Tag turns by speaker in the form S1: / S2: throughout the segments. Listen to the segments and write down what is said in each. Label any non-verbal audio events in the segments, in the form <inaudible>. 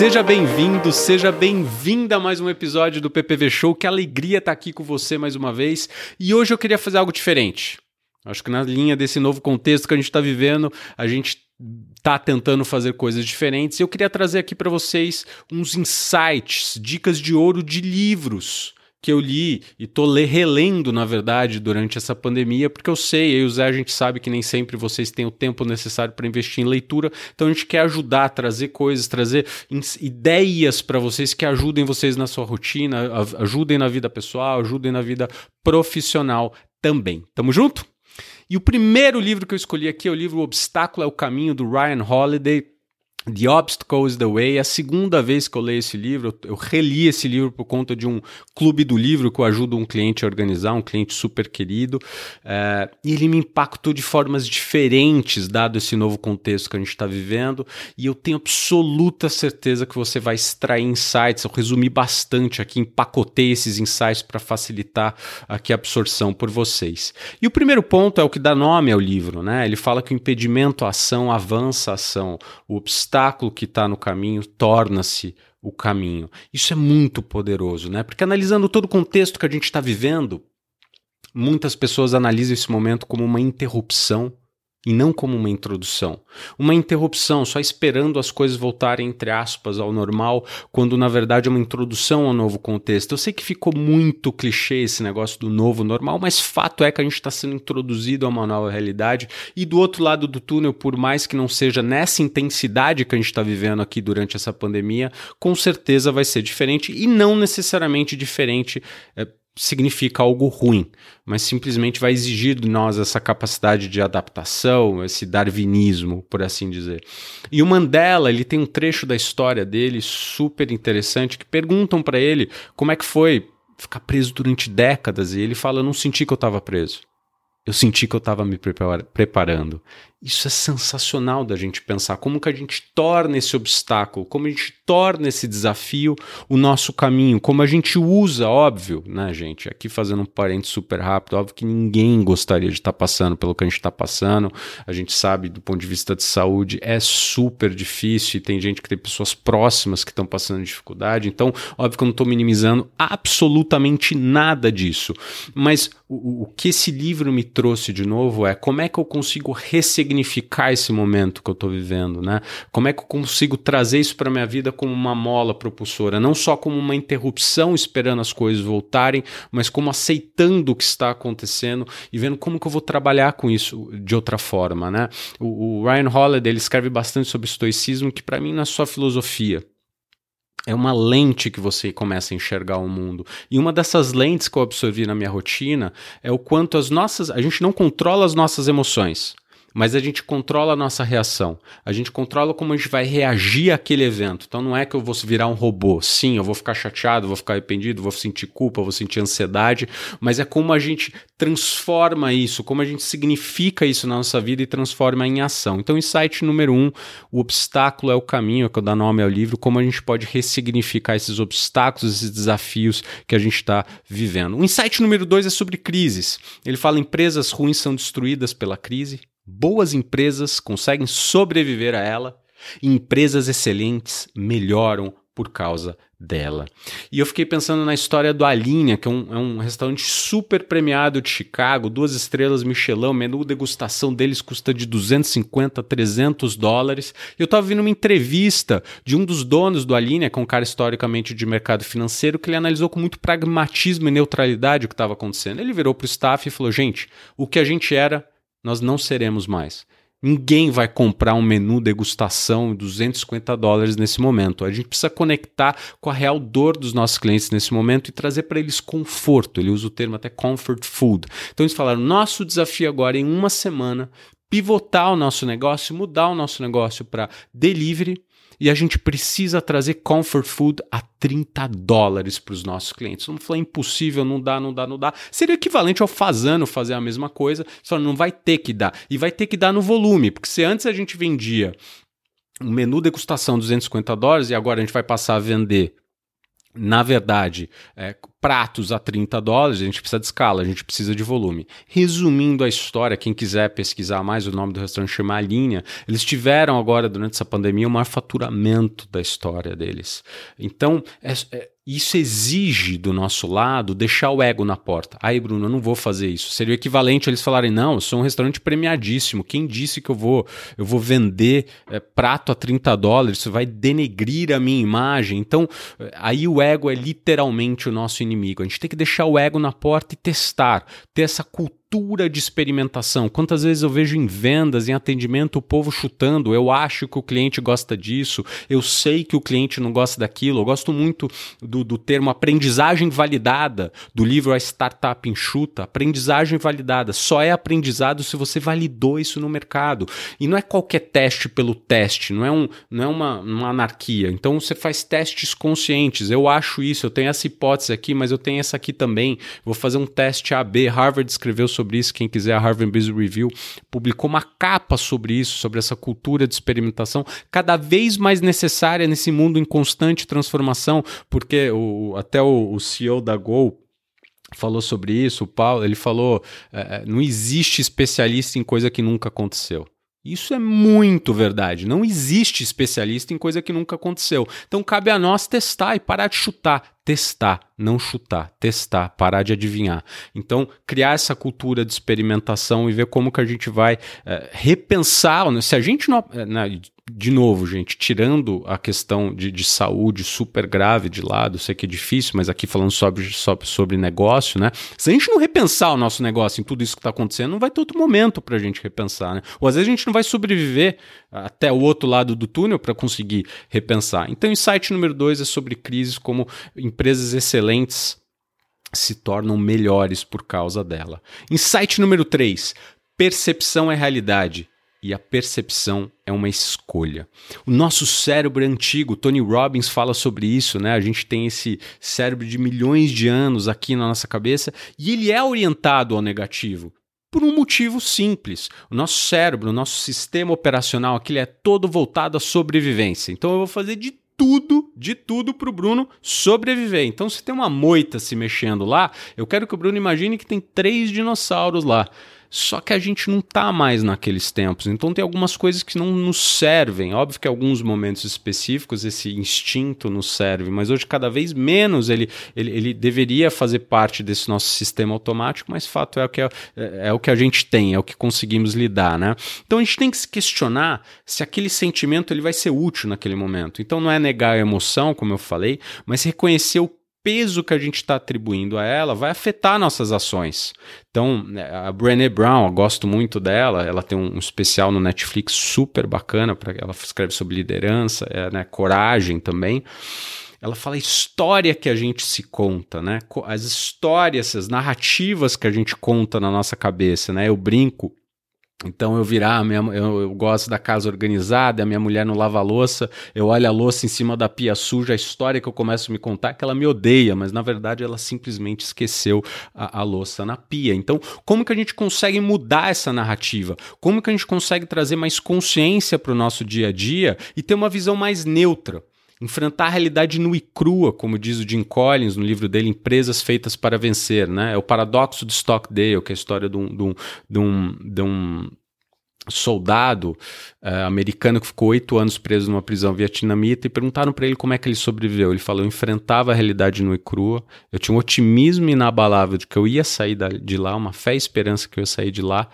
S1: Seja bem-vindo, seja bem-vinda a mais um episódio do PPV Show. Que alegria estar aqui com você mais uma vez. E hoje eu queria fazer algo diferente. Acho que na linha desse novo contexto que a gente está vivendo, a gente está tentando fazer coisas diferentes. Eu queria trazer aqui para vocês uns insights, dicas de ouro de livros que eu li e tô relendo, na verdade, durante essa pandemia, porque eu sei, eu e o Zé, a gente sabe que nem sempre vocês têm o tempo necessário para investir em leitura, então a gente quer ajudar, trazer coisas, trazer ideias para vocês que ajudem vocês na sua rotina, ajudem na vida pessoal, ajudem na vida profissional também. Tamo junto? E o primeiro livro que eu escolhi aqui é o livro Obstáculo é o Caminho, do Ryan Holiday. The Obstacle is the Way. É a segunda vez que eu leio esse livro. Eu reli esse livro por conta de um clube do livro que eu ajudo um cliente a organizar, um cliente super querido. É, e ele me impactou de formas diferentes, dado esse novo contexto que a gente está vivendo. E eu tenho absoluta certeza que você vai extrair insights. Eu resumi bastante aqui, empacotei esses insights para facilitar aqui a absorção por vocês. E o primeiro ponto é o que dá nome ao livro, né? Ele fala que o impedimento à ação avança a ação. O obstáculo obstáculo que está no caminho torna-se o caminho. Isso é muito poderoso, né? Porque analisando todo o contexto que a gente está vivendo, muitas pessoas analisam esse momento como uma interrupção e não como uma introdução. Uma interrupção, só esperando as coisas voltarem, entre aspas, ao normal, quando na verdade é uma introdução ao novo contexto. Eu sei que ficou muito clichê esse negócio do novo normal, mas fato é que a gente está sendo introduzido a uma nova realidade e do outro lado do túnel, por mais que não seja nessa intensidade que a gente está vivendo aqui durante essa pandemia, com certeza vai ser diferente e não necessariamente diferente. É, significa algo ruim, mas simplesmente vai exigir de nós essa capacidade de adaptação, esse darwinismo, por assim dizer. E o Mandela, ele tem um trecho da história dele super interessante que perguntam para ele como é que foi ficar preso durante décadas e ele fala: "Eu não senti que eu estava preso. Eu senti que eu estava me preparando. Isso é sensacional da gente pensar como que a gente torna esse obstáculo, como a gente torna esse desafio o nosso caminho, como a gente usa, óbvio, né, gente? Aqui fazendo um parente super rápido, óbvio que ninguém gostaria de estar tá passando pelo que a gente está passando. A gente sabe, do ponto de vista de saúde, é super difícil e tem gente que tem pessoas próximas que estão passando dificuldade. Então, óbvio que eu não estou minimizando absolutamente nada disso. Mas o, o que esse livro me trouxe de novo é como é que eu consigo ressignificar esse momento que eu estou vivendo, né? Como é que eu consigo trazer isso para minha vida como uma mola propulsora, não só como uma interrupção esperando as coisas voltarem, mas como aceitando o que está acontecendo e vendo como que eu vou trabalhar com isso de outra forma, né? O, o Ryan Holiday ele escreve bastante sobre estoicismo, que para mim não é só filosofia, é uma lente que você começa a enxergar o mundo. E uma dessas lentes que eu absorvi na minha rotina é o quanto as nossas. A gente não controla as nossas emoções mas a gente controla a nossa reação. A gente controla como a gente vai reagir àquele evento. Então não é que eu vou virar um robô. Sim, eu vou ficar chateado, vou ficar arrependido, vou sentir culpa, vou sentir ansiedade, mas é como a gente transforma isso, como a gente significa isso na nossa vida e transforma em ação. Então, insight número um: o obstáculo é o caminho, é que eu dou nome ao livro, como a gente pode ressignificar esses obstáculos, esses desafios que a gente está vivendo. O insight número dois é sobre crises. Ele fala: empresas ruins são destruídas pela crise, Boas empresas conseguem sobreviver a ela e empresas excelentes melhoram por causa dela. E eu fiquei pensando na história do Alinha, que é um, é um, restaurante super premiado de Chicago, duas estrelas Michelin, menu degustação deles custa de 250 a 300 dólares. Eu estava vendo uma entrevista de um dos donos do Alinha, que é um cara historicamente de mercado financeiro, que ele analisou com muito pragmatismo e neutralidade o que estava acontecendo. Ele virou para o staff e falou: gente, o que a gente era nós não seremos mais. Ninguém vai comprar um menu degustação de 250 dólares nesse momento. A gente precisa conectar com a real dor dos nossos clientes nesse momento e trazer para eles conforto. Ele usa o termo até comfort food. Então eles falaram: nosso desafio agora é, em uma semana pivotar o nosso negócio, mudar o nosso negócio para delivery e a gente precisa trazer comfort food a 30 dólares para os nossos clientes. Vamos falar impossível, não dá, não dá, não dá. Seria equivalente ao fazendo fazer a mesma coisa, só não vai ter que dar. E vai ter que dar no volume, porque se antes a gente vendia um menu degustação 250 dólares e agora a gente vai passar a vender na verdade, é, pratos a 30 dólares, a gente precisa de escala, a gente precisa de volume. Resumindo a história, quem quiser pesquisar mais, o nome do restaurante chama A Linha. Eles tiveram agora, durante essa pandemia, o maior faturamento da história deles. Então, é, é, isso exige do nosso lado deixar o ego na porta. Aí, Bruno, eu não vou fazer isso. Seria o equivalente a eles falarem: não, eu sou um restaurante premiadíssimo. Quem disse que eu vou, eu vou vender é, prato a 30 dólares? Isso vai denegrir a minha imagem. Então, é, aí o ego é literalmente o nosso inimigo. A gente tem que deixar o ego na porta e testar, ter essa cultura cultura de experimentação. Quantas vezes eu vejo em vendas, em atendimento, o povo chutando, eu acho que o cliente gosta disso, eu sei que o cliente não gosta daquilo. Eu gosto muito do, do termo aprendizagem validada, do livro A Startup Enxuta. Aprendizagem validada. Só é aprendizado se você validou isso no mercado. E não é qualquer teste pelo teste, não é, um, não é uma, uma anarquia. Então você faz testes conscientes. Eu acho isso, eu tenho essa hipótese aqui, mas eu tenho essa aqui também. Vou fazer um teste AB. Harvard escreveu sobre sobre isso. Quem quiser, a Harvard Business Review publicou uma capa sobre isso, sobre essa cultura de experimentação, cada vez mais necessária nesse mundo em constante transformação, porque o, até o, o CEO da Go falou sobre isso, o Paulo, ele falou: é, não existe especialista em coisa que nunca aconteceu. Isso é muito verdade. Não existe especialista em coisa que nunca aconteceu. Então cabe a nós testar e parar de chutar. Testar, não chutar. Testar, parar de adivinhar. Então, criar essa cultura de experimentação e ver como que a gente vai é, repensar. Né? Se a gente não. É, né, de novo, gente, tirando a questão de, de, saúde super grave de lado, sei que é difícil, mas aqui falando sobre, sobre, sobre negócio, né? Se a gente não repensar o nosso negócio em tudo isso que está acontecendo, não vai ter outro momento para a gente repensar, né? Ou às vezes a gente não vai sobreviver até o outro lado do túnel para conseguir repensar. Então, insight número dois é sobre crises, como empresas excelentes se tornam melhores por causa dela. Insight número 3: percepção é realidade e a percepção é uma escolha. O nosso cérebro é antigo, Tony Robbins fala sobre isso, né? A gente tem esse cérebro de milhões de anos aqui na nossa cabeça e ele é orientado ao negativo. Por um motivo simples. O nosso cérebro, o nosso sistema operacional aqui é todo voltado à sobrevivência. Então eu vou fazer de tudo, de tudo para o Bruno sobreviver. Então, se tem uma moita se mexendo lá, eu quero que o Bruno imagine que tem três dinossauros lá. Só que a gente não está mais naqueles tempos. Então tem algumas coisas que não nos servem. Óbvio que em alguns momentos específicos esse instinto nos serve, mas hoje cada vez menos ele, ele, ele deveria fazer parte desse nosso sistema automático, mas fato é o, que é, é, é o que a gente tem, é o que conseguimos lidar, né? Então a gente tem que se questionar se aquele sentimento ele vai ser útil naquele momento. Então não é negar a emoção, como eu falei, mas reconhecer o peso que a gente está atribuindo a ela vai afetar nossas ações. Então, né, a Brené Brown, eu gosto muito dela, ela tem um especial no Netflix super bacana, para ela escreve sobre liderança, é, né, coragem também. Ela fala a história que a gente se conta, né? As histórias, as narrativas que a gente conta na nossa cabeça, né? Eu brinco então eu virar, minha, eu, eu, gosto da casa organizada, a minha mulher não lava a louça, eu olho a louça em cima da pia suja, a história que eu começo a me contar é que ela me odeia, mas na verdade ela simplesmente esqueceu a, a louça na pia. Então, como que a gente consegue mudar essa narrativa? Como que a gente consegue trazer mais consciência para o nosso dia a dia e ter uma visão mais neutra? Enfrentar a realidade nua e crua, como diz o Jim Collins no livro dele, Empresas Feitas para Vencer. Né? É o paradoxo do Stockdale, que é a história de um, de um, de um, de um soldado uh, americano que ficou oito anos preso numa prisão vietnamita e perguntaram para ele como é que ele sobreviveu. Ele falou: eu enfrentava a realidade nua e crua, eu tinha um otimismo inabalável de que eu ia sair de lá, uma fé e esperança que eu ia sair de lá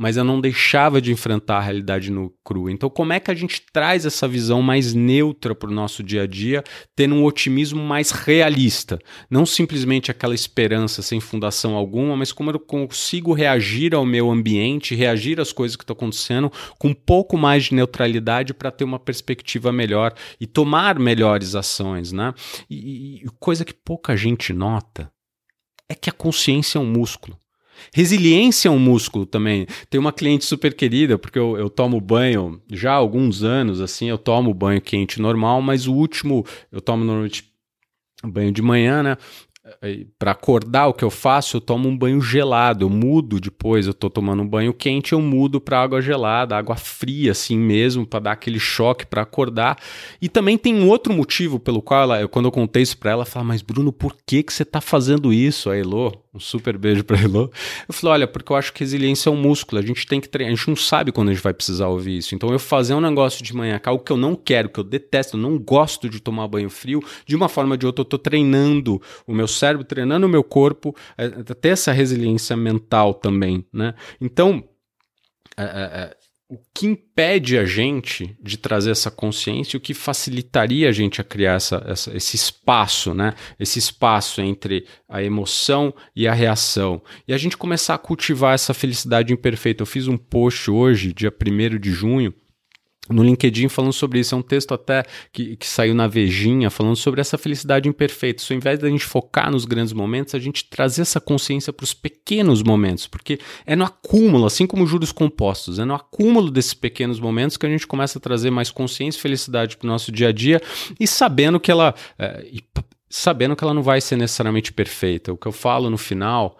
S1: mas eu não deixava de enfrentar a realidade no cru. Então, como é que a gente traz essa visão mais neutra para o nosso dia a dia, tendo um otimismo mais realista? Não simplesmente aquela esperança sem fundação alguma, mas como eu consigo reagir ao meu ambiente, reagir às coisas que estão acontecendo com um pouco mais de neutralidade para ter uma perspectiva melhor e tomar melhores ações, né? E, e coisa que pouca gente nota é que a consciência é um músculo. Resiliência é um músculo também. Tem uma cliente super querida, porque eu, eu tomo banho já há alguns anos, assim, eu tomo banho quente normal, mas o último, eu tomo normalmente banho de manhã, né? para acordar, o que eu faço? Eu tomo um banho gelado, eu mudo depois. Eu tô tomando um banho quente, eu mudo para água gelada, água fria, assim mesmo, para dar aquele choque para acordar. E também tem um outro motivo pelo qual ela, eu, quando eu contei isso para ela, ela fala: Mas Bruno, por que, que você tá fazendo isso? A Elô, um super beijo pra Elô. Eu falei: Olha, porque eu acho que resiliência é um músculo, a gente tem que treinar, a gente não sabe quando a gente vai precisar ouvir isso. Então eu fazer um negócio de manhã, algo que eu não quero, que eu detesto, eu não gosto de tomar banho frio, de uma forma ou de outra eu tô treinando o meu cérebro, treinando o meu corpo, é, ter essa resiliência mental também, né? Então, é, é, é o que impede a gente de trazer essa consciência, o que facilitaria a gente a criar essa, essa, esse espaço, né? Esse espaço entre a emoção e a reação. E a gente começar a cultivar essa felicidade imperfeita. Eu fiz um post hoje, dia 1 de junho, no LinkedIn falando sobre isso. É um texto até que, que saiu na Vejinha falando sobre essa felicidade imperfeita. Isso, ao invés da gente focar nos grandes momentos, a gente trazer essa consciência para os pequenos momentos, porque é no acúmulo, assim como juros compostos, é no acúmulo desses pequenos momentos que a gente começa a trazer mais consciência e felicidade para o nosso dia a dia e sabendo que ela. É, sabendo que ela não vai ser necessariamente perfeita. O que eu falo no final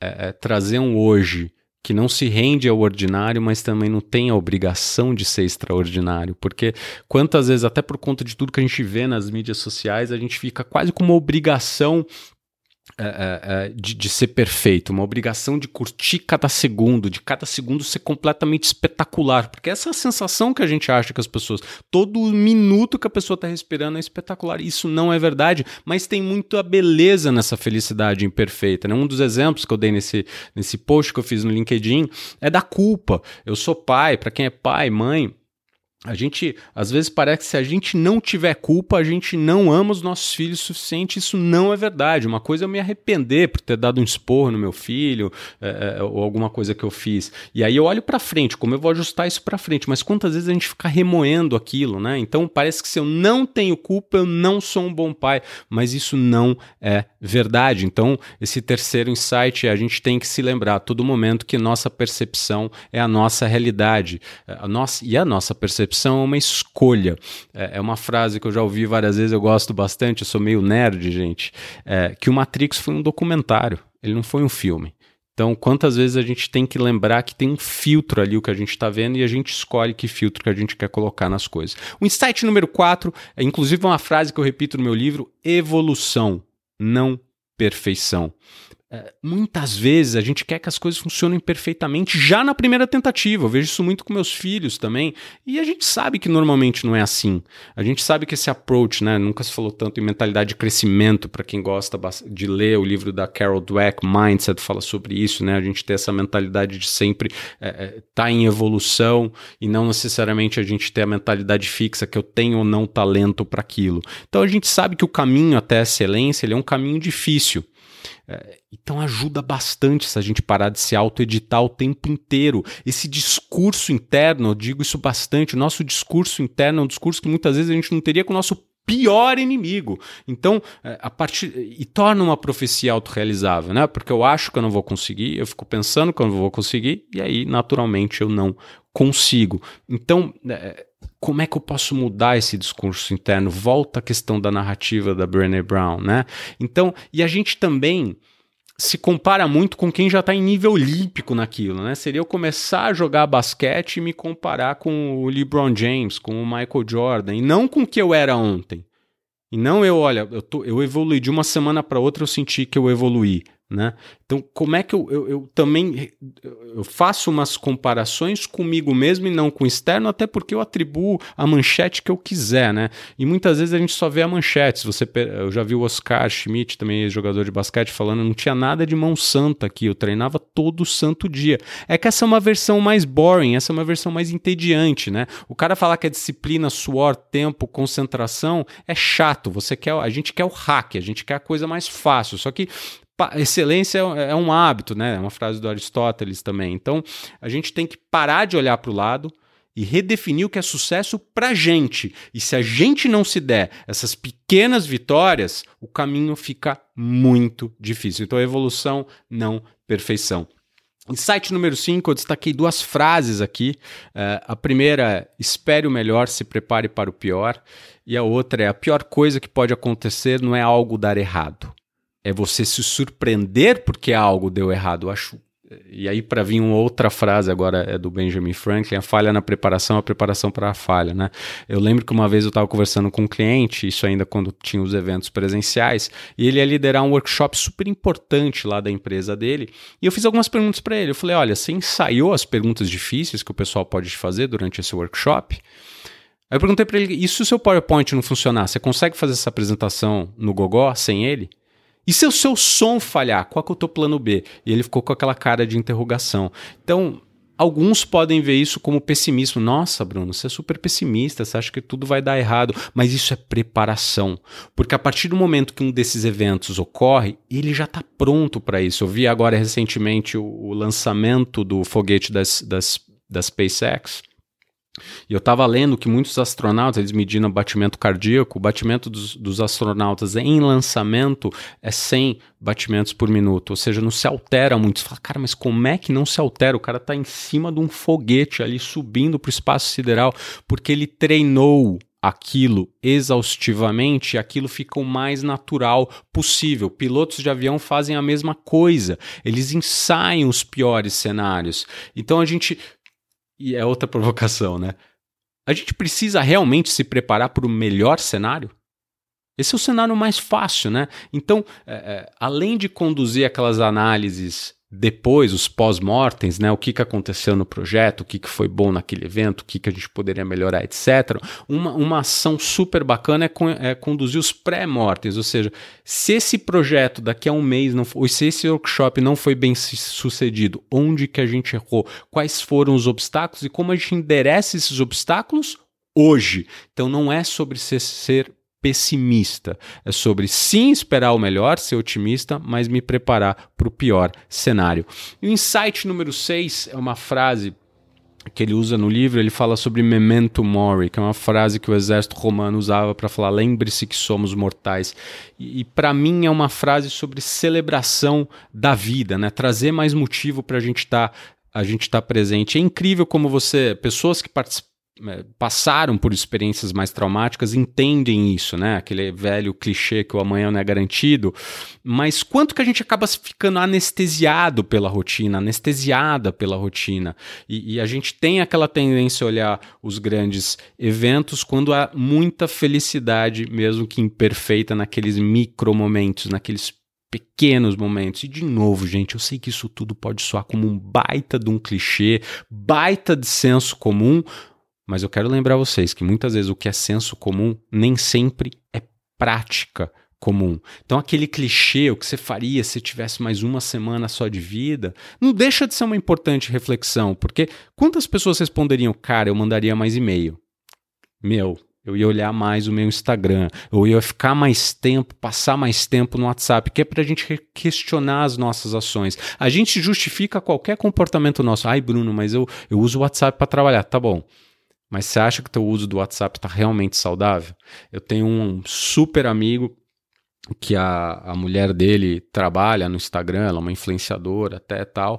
S1: é, é trazer um hoje que não se rende ao ordinário, mas também não tem a obrigação de ser extraordinário. Porque quantas vezes, até por conta de tudo que a gente vê nas mídias sociais, a gente fica quase com uma obrigação de, de, ser perfeito, uma obrigação de curtir cada segundo, de cada segundo ser completamente espetacular, porque essa é a sensação que a gente acha que as pessoas, todo minuto que a pessoa está respirando é espetacular. Isso não é verdade, mas tem muita beleza nessa felicidade imperfeita. Né? Um dos exemplos que eu dei nesse, nesse post que eu fiz no LinkedIn é da culpa. Eu sou pai, para quem é pai, mãe, a gente, às vezes, parece que se a gente não tiver culpa, a gente não ama os nossos filhos o suficiente. Isso não é verdade. Uma coisa é eu me arrepender por ter dado um esporro no meu filho é, é ou alguma coisa que eu fiz. E aí eu olho para frente, como eu vou ajustar isso para frente. Mas quantas vezes a gente fica remoendo aquilo, né? Então parece que se eu não tenho culpa, eu não sou um bom pai. Mas isso não é verdade. Então, esse terceiro insight é a gente tem que se lembrar a todo momento que nossa percepção é a nossa realidade. A nossa, e a nossa percepção percepção é uma escolha. É, é, uma frase que eu já ouvi várias vezes, eu gosto bastante, eu sou meio nerd, gente. É, que o Matrix foi um documentário, ele não foi um filme. Então, quantas vezes a gente tem que lembrar que tem um filtro ali o que a gente está vendo e a gente escolhe que filtro que a gente quer colocar nas coisas. O insight número 4 é inclusive uma frase que eu repito no meu livro: evolução, não perfeição. É, muitas vezes a gente quer que as coisas funcionem perfeitamente já na primeira tentativa. Eu vejo isso muito com meus filhos também. E a gente sabe que normalmente não é assim. A gente sabe que esse approach, né? Nunca se falou tanto em mentalidade de crescimento para quem gosta de ler o livro da Carol Dweck, Mindset, fala sobre isso, né? A gente ter essa mentalidade de sempre estar é, é, tá em evolução e não necessariamente a gente ter a mentalidade fixa que eu tenho ou não talento para aquilo. Então a gente sabe que o caminho até a excelência ele é um caminho difícil. É, então ajuda bastante se a gente parar de se auto-editar o tempo inteiro. Esse discurso interno, eu digo isso bastante, o nosso discurso interno é um discurso que muitas vezes a gente não teria com o nosso pior inimigo. Então, é, a partir e torna uma profecia autorrealizável, né? Porque eu acho que eu não vou conseguir, eu fico pensando que eu não vou conseguir e aí naturalmente eu não consigo. Então, é, como é que eu posso mudar esse discurso interno? Volta à questão da narrativa da Brené Brown, né? Então, e a gente também se compara muito com quem já está em nível olímpico naquilo, né? Seria eu começar a jogar basquete e me comparar com o LeBron James, com o Michael Jordan, e não com o que eu era ontem. E não eu, olha, eu, tô, eu evolui de uma semana para outra, eu senti que eu evoluí. Né? Então, como é que eu, eu, eu, também eu faço umas comparações comigo mesmo e não com o externo, até porque eu atribuo a manchete que eu quiser, né? E muitas vezes a gente só vê a manchete. Você, eu já vi o Oscar Schmidt, também jogador de basquete, falando: não tinha nada de mão santa aqui, eu treinava todo santo dia. É que essa é uma versão mais boring, essa é uma versão mais entediante, né? O cara falar que é disciplina, suor, tempo, concentração é chato. Você quer, a gente quer o hack, a gente quer a coisa mais fácil. Só que excelência é, é um hábito, né? É uma frase do Aristóteles também. Então, a gente tem que parar de olhar para o lado e redefinir o que é sucesso para gente. E se a gente não se der essas pequenas vitórias, o caminho fica muito difícil. Então, evolução, não perfeição. Insight número 5, eu destaquei duas frases aqui. Uh, a primeira é: espere o melhor, se prepare para o pior. E a outra é: a pior coisa que pode acontecer não é algo dar errado, é você se surpreender porque algo deu errado. Eu acho e aí, para vir uma outra frase agora é do Benjamin Franklin: a falha na preparação, a preparação para a falha. Né? Eu lembro que uma vez eu estava conversando com um cliente, isso ainda quando tinha os eventos presenciais, e ele ia liderar um workshop super importante lá da empresa dele. E eu fiz algumas perguntas para ele. Eu falei: olha, você ensaiou as perguntas difíceis que o pessoal pode te fazer durante esse workshop? Aí eu perguntei para ele: e se o seu PowerPoint não funcionar, você consegue fazer essa apresentação no Gogó sem ele? E se o seu som falhar, qual que é o teu plano B? E ele ficou com aquela cara de interrogação. Então, alguns podem ver isso como pessimismo. Nossa, Bruno, você é super pessimista, você acha que tudo vai dar errado. Mas isso é preparação. Porque a partir do momento que um desses eventos ocorre, ele já está pronto para isso. Eu vi agora recentemente o, o lançamento do foguete das, das, da SpaceX. E eu estava lendo que muitos astronautas, eles medindo batimento cardíaco, o batimento dos, dos, astronautas em lançamento é 100 batimentos por minuto, ou seja, não se altera muito. Você fala, cara, mas como é que não se altera? O cara está em cima de um foguete ali subindo para o espaço sideral, porque ele treinou aquilo exaustivamente, aquilo fica o mais natural possível. Pilotos de avião fazem a mesma coisa, eles ensaiam os piores cenários. Então a gente e é outra <laughs> provocação, né? A gente precisa realmente se preparar para o melhor cenário? Esse é o cenário mais fácil, né? Então, é, é, além de conduzir aquelas análises depois, os pós-mortems, né, o que, que aconteceu no projeto, o que, que foi bom naquele evento, o que, que a gente poderia melhorar, etc. Uma, uma ação super bacana é, con é conduzir os pré-mortems, ou seja, se esse projeto daqui a um mês, não ou se esse workshop não foi bem sucedido, onde que a gente errou, quais foram os obstáculos e como a gente endereça esses obstáculos hoje. Então não é sobre ser, ser pessimista. É sobre sim esperar o melhor, ser otimista, mas me preparar para o pior cenário. E o insight número 6 é uma frase que ele usa no livro, ele fala sobre memento mori, que é uma frase que o exército romano usava para falar lembre-se que somos mortais. E, e para mim é uma frase sobre celebração da vida, né? Trazer mais motivo para a gente estar tá, a gente estar tá presente. É incrível como você, pessoas que participam passaram por experiências mais traumáticas entendem isso, né? Aquele velho clichê que o amanhã não é garantido. Mas quanto que a gente acaba ficando anestesiado pela rotina, anestesiada pela rotina? E, e a gente tem aquela tendência a olhar os grandes eventos quando há muita felicidade, mesmo que imperfeita, naqueles micro momentos, naqueles pequenos momentos. E de novo, gente, eu sei que isso tudo pode soar como um baita de um clichê, baita de senso comum, mas eu quero lembrar vocês que muitas vezes o que é senso comum nem sempre é prática comum. Então, aquele clichê, o que você faria se tivesse mais uma semana só de vida, não deixa de ser uma importante reflexão, porque quantas pessoas responderiam, cara, eu mandaria mais e-mail? Meu, eu ia olhar mais o meu Instagram, eu ia ficar mais tempo, passar mais tempo no WhatsApp, que é para a gente questionar as nossas ações. A gente justifica qualquer comportamento nosso. Ai, Bruno, mas eu, eu uso o WhatsApp para trabalhar. Tá bom. Mas você acha que o teu uso do WhatsApp está realmente saudável? Eu tenho um super amigo que a, a mulher dele trabalha no Instagram, ela é uma influenciadora até tal,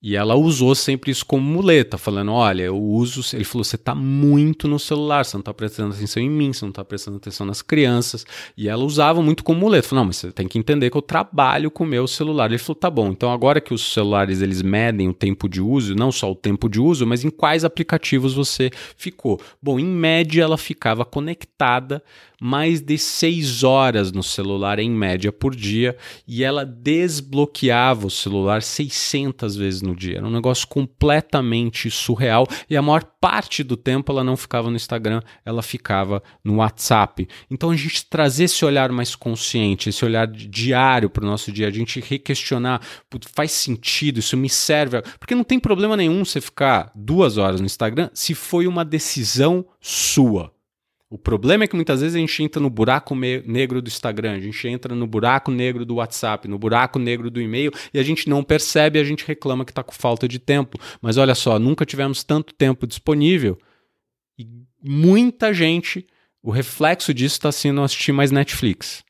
S1: e ela usou sempre isso como muleta, falando: olha, eu uso. Ele falou: você está muito no celular, você não está prestando atenção em mim, você não está prestando atenção nas crianças. E ela usava muito como muleta. Falou: não, mas você tem que entender que eu trabalho com o meu celular. Ele falou: tá bom, então agora que os celulares eles medem o tempo de uso, não só o tempo de uso, mas em quais aplicativos você ficou. Bom, em média ela ficava conectada mais de seis horas no celular em média por dia e ela desbloqueava o celular 600 vezes no dia. Era um negócio completamente surreal e a maior parte do tempo ela não ficava no Instagram, ela ficava no WhatsApp. Então a gente trazer esse olhar mais consciente, esse olhar diário para o nosso dia, a gente requestionar, faz sentido, isso me serve, porque não tem problema nenhum você ficar duas horas no Instagram se foi uma decisão sua. O problema é que muitas vezes a gente entra no buraco negro do Instagram, a gente entra no buraco negro do WhatsApp, no buraco negro do e-mail e a gente não percebe, a gente reclama que está com falta de tempo. Mas olha só, nunca tivemos tanto tempo disponível e muita gente, o reflexo disso está sendo assistir mais Netflix.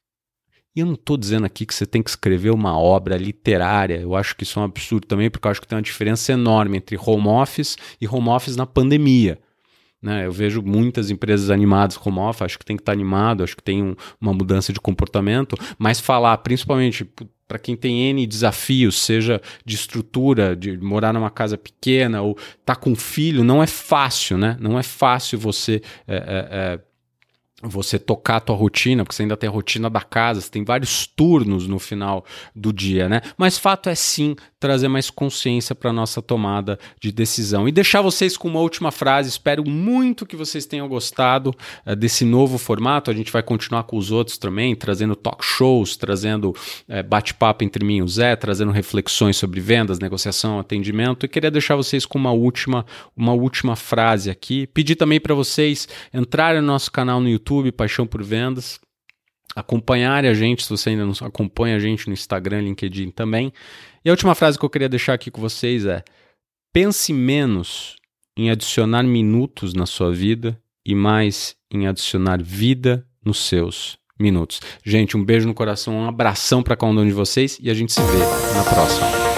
S1: E eu não estou dizendo aqui que você tem que escrever uma obra literária, eu acho que isso é um absurdo também, porque eu acho que tem uma diferença enorme entre home office e home office na pandemia. Né? Eu vejo muitas empresas animadas como off, acho que tem que estar tá animado, acho que tem um, uma mudança de comportamento, mas falar, principalmente para quem tem N desafios, seja de estrutura, de morar numa casa pequena ou tá com filho, não é fácil, né? Não é fácil você é, é, você tocar a tua rotina, porque você ainda tem a rotina da casa, você tem vários turnos no final do dia, né? Mas fato é sim trazer mais consciência para nossa tomada de decisão. E deixar vocês com uma última frase. Espero muito que vocês tenham gostado uh, desse novo formato. A gente vai continuar com os outros também, trazendo talk shows, trazendo uh, bate-papo entre mim e o Zé, trazendo reflexões sobre vendas, negociação, atendimento. E queria deixar vocês com uma última, uma última frase aqui. Pedir também para vocês entrarem no nosso canal no YouTube, Paixão por Vendas acompanharem a gente, se você ainda não acompanha a gente no Instagram, LinkedIn também. E a última frase que eu queria deixar aqui com vocês é: pense menos em adicionar minutos na sua vida e mais em adicionar vida nos seus minutos. Gente, um beijo no coração, um abração para cada um de vocês e a gente se vê na próxima.